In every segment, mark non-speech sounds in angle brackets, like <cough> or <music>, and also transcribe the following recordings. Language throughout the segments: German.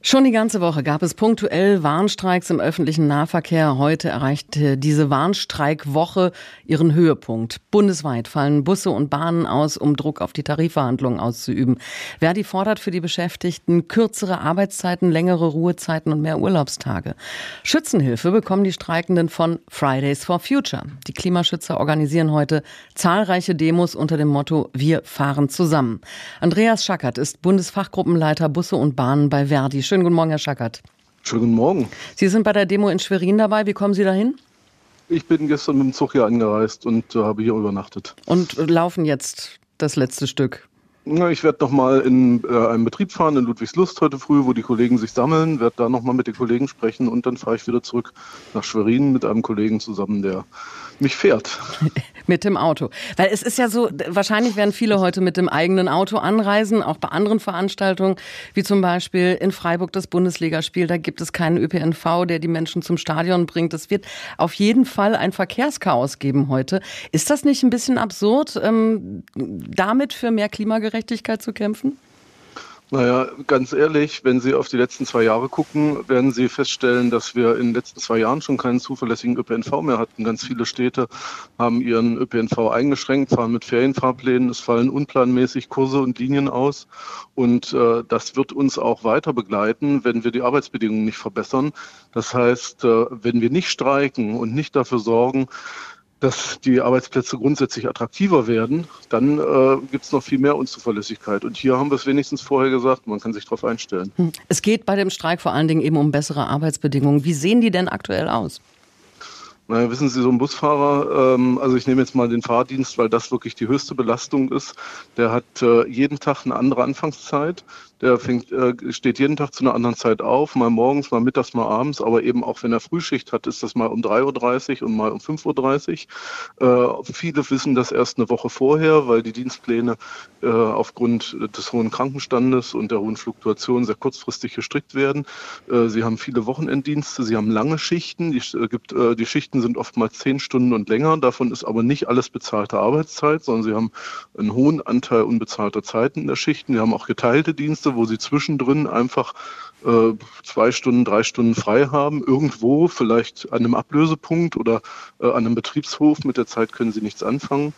Schon die ganze Woche gab es punktuell Warnstreiks im öffentlichen Nahverkehr. Heute erreichte diese Warnstreikwoche ihren Höhepunkt. Bundesweit fallen Busse und Bahnen aus, um Druck auf die Tarifverhandlungen auszuüben. Verdi fordert für die Beschäftigten kürzere Arbeitszeiten, längere Ruhezeiten und mehr Urlaubstage. Schützenhilfe bekommen die Streikenden von Fridays for Future. Die Klimaschützer organisieren heute zahlreiche Demos unter dem Motto Wir fahren zusammen. Andreas Schackert ist Bundesfachgruppenleiter Busse und Bahnen bei Verdi. Schönen guten Morgen, Herr Schackert. Schönen guten Morgen. Sie sind bei der Demo in Schwerin dabei. Wie kommen Sie dahin? Ich bin gestern mit dem Zug hier angereist und äh, habe hier übernachtet. Und laufen jetzt das letzte Stück? Ich werde noch mal in äh, einen Betrieb fahren in Ludwigslust heute früh, wo die Kollegen sich sammeln, werde da noch mal mit den Kollegen sprechen und dann fahre ich wieder zurück nach Schwerin mit einem Kollegen zusammen, der mich fährt. <laughs> mit dem Auto. Weil es ist ja so, wahrscheinlich werden viele heute mit dem eigenen Auto anreisen, auch bei anderen Veranstaltungen, wie zum Beispiel in Freiburg das Bundesligaspiel. Da gibt es keinen ÖPNV, der die Menschen zum Stadion bringt. Es wird auf jeden Fall ein Verkehrschaos geben heute. Ist das nicht ein bisschen absurd, ähm, damit für mehr Klimagerechtigkeit zu kämpfen? Naja, ganz ehrlich, wenn Sie auf die letzten zwei Jahre gucken, werden Sie feststellen, dass wir in den letzten zwei Jahren schon keinen zuverlässigen ÖPNV mehr hatten. Ganz viele Städte haben ihren ÖPNV eingeschränkt, fahren mit Ferienfahrplänen, es fallen unplanmäßig Kurse und Linien aus. Und äh, das wird uns auch weiter begleiten, wenn wir die Arbeitsbedingungen nicht verbessern. Das heißt, äh, wenn wir nicht streiken und nicht dafür sorgen, dass die Arbeitsplätze grundsätzlich attraktiver werden, dann äh, gibt es noch viel mehr Unzuverlässigkeit. Und hier haben wir es wenigstens vorher gesagt, man kann sich darauf einstellen. Hm. Es geht bei dem Streik vor allen Dingen eben um bessere Arbeitsbedingungen. Wie sehen die denn aktuell aus? Naja, wissen Sie, so ein Busfahrer, ähm, also ich nehme jetzt mal den Fahrdienst, weil das wirklich die höchste Belastung ist, der hat äh, jeden Tag eine andere Anfangszeit. Der fängt, äh, steht jeden Tag zu einer anderen Zeit auf, mal morgens, mal mittags, mal abends, aber eben auch wenn er Frühschicht hat, ist das mal um 3.30 Uhr und mal um 5.30 Uhr. Äh, viele wissen das erst eine Woche vorher, weil die Dienstpläne äh, aufgrund des hohen Krankenstandes und der hohen Fluktuation sehr kurzfristig gestrickt werden. Äh, sie haben viele Wochenenddienste, sie haben lange Schichten. Die, äh, gibt, äh, die Schichten sind oftmals zehn Stunden und länger. Davon ist aber nicht alles bezahlte Arbeitszeit, sondern sie haben einen hohen Anteil unbezahlter Zeiten in der Schichten. Sie haben auch geteilte Dienste wo sie zwischendrin einfach äh, zwei Stunden, drei Stunden frei haben, irgendwo, vielleicht an einem Ablösepunkt oder äh, an einem Betriebshof. Mit der Zeit können sie nichts anfangen.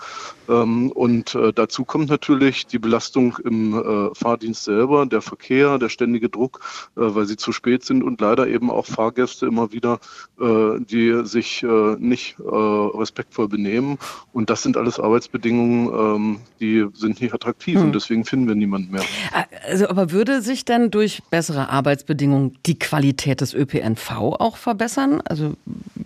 Ähm, und äh, dazu kommt natürlich die Belastung im Fahrdienst selber, der Verkehr, der ständige Druck, weil sie zu spät sind und leider eben auch Fahrgäste immer wieder, die sich nicht respektvoll benehmen. Und das sind alles Arbeitsbedingungen, ähm, die sind nicht attraktiv hm. und deswegen finden wir niemanden mehr. Also, aber würde sich denn durch bessere Arbeit Arbeitsbedingungen die Qualität des ÖPNV auch verbessern? Also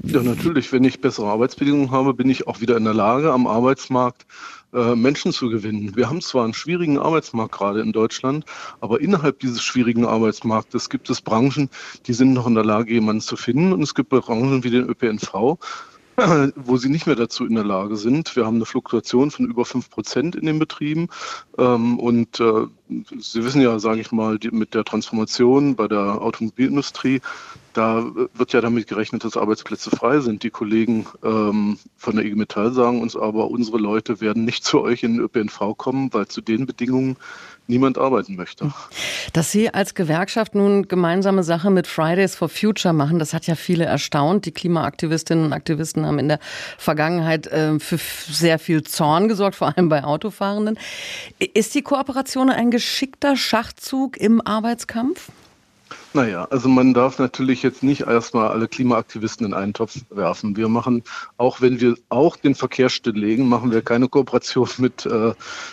ja, natürlich. Wenn ich bessere Arbeitsbedingungen habe, bin ich auch wieder in der Lage, am Arbeitsmarkt äh, Menschen zu gewinnen. Wir haben zwar einen schwierigen Arbeitsmarkt gerade in Deutschland, aber innerhalb dieses schwierigen Arbeitsmarktes gibt es Branchen, die sind noch in der Lage, jemanden zu finden. Und es gibt Branchen wie den ÖPNV, <clears throat> wo sie nicht mehr dazu in der Lage sind. Wir haben eine Fluktuation von über fünf Prozent in den Betrieben. Ähm, und äh, Sie wissen ja, sage ich mal, mit der Transformation bei der Automobilindustrie, da wird ja damit gerechnet, dass Arbeitsplätze frei sind. Die Kollegen ähm, von der IG Metall sagen uns aber, unsere Leute werden nicht zu euch in den ÖPNV kommen, weil zu den Bedingungen niemand arbeiten möchte. Dass Sie als Gewerkschaft nun gemeinsame Sache mit Fridays for Future machen, das hat ja viele erstaunt. Die Klimaaktivistinnen und Aktivisten haben in der Vergangenheit äh, für sehr viel Zorn gesorgt, vor allem bei Autofahrenden. Ist die Kooperation ein geschickter Schachzug im Arbeitskampf? Naja, also man darf natürlich jetzt nicht erstmal alle Klimaaktivisten in einen Topf werfen. Wir machen, auch wenn wir auch den Verkehr stilllegen, machen wir keine Kooperation <laughs> mit äh,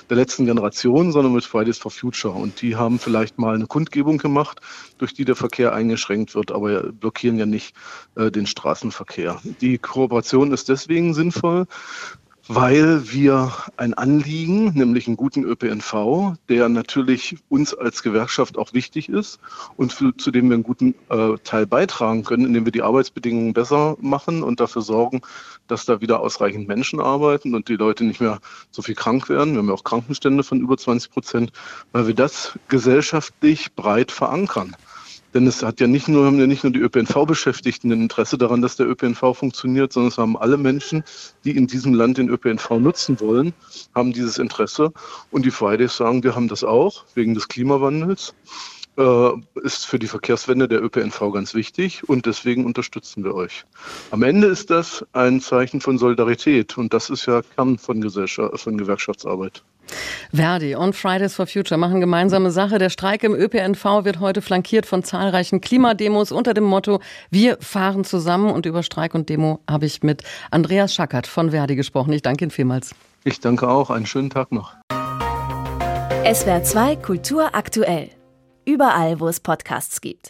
der letzten Generation, sondern mit Fridays for Future. Und die haben vielleicht mal eine Kundgebung gemacht, durch die der Verkehr eingeschränkt wird, aber blockieren ja nicht äh, den Straßenverkehr. Die Kooperation ist deswegen sinnvoll, weil wir ein Anliegen, nämlich einen guten ÖPNV, der natürlich uns als Gewerkschaft auch wichtig ist und für, zu dem wir einen guten äh, Teil beitragen können, indem wir die Arbeitsbedingungen besser machen und dafür sorgen, dass da wieder ausreichend Menschen arbeiten und die Leute nicht mehr so viel krank werden. Wir haben ja auch Krankenstände von über 20 Prozent, weil wir das gesellschaftlich breit verankern. Denn es hat ja nicht nur, haben ja nicht nur die ÖPNV-Beschäftigten ein Interesse daran, dass der ÖPNV funktioniert, sondern es haben alle Menschen, die in diesem Land den ÖPNV nutzen wollen, haben dieses Interesse. Und die Fridays sagen, wir haben das auch wegen des Klimawandels äh, ist für die Verkehrswende der ÖPNV ganz wichtig und deswegen unterstützen wir euch. Am Ende ist das ein Zeichen von Solidarität und das ist ja Kern von, Gesellschaft, von Gewerkschaftsarbeit. Verdi und Fridays for Future machen gemeinsame Sache. Der Streik im ÖPNV wird heute flankiert von zahlreichen Klimademos unter dem Motto Wir fahren zusammen. Und über Streik und Demo habe ich mit Andreas Schackert von Verdi gesprochen. Ich danke Ihnen vielmals. Ich danke auch. Einen schönen Tag noch. SWR 2 Kultur aktuell. Überall, wo es Podcasts gibt.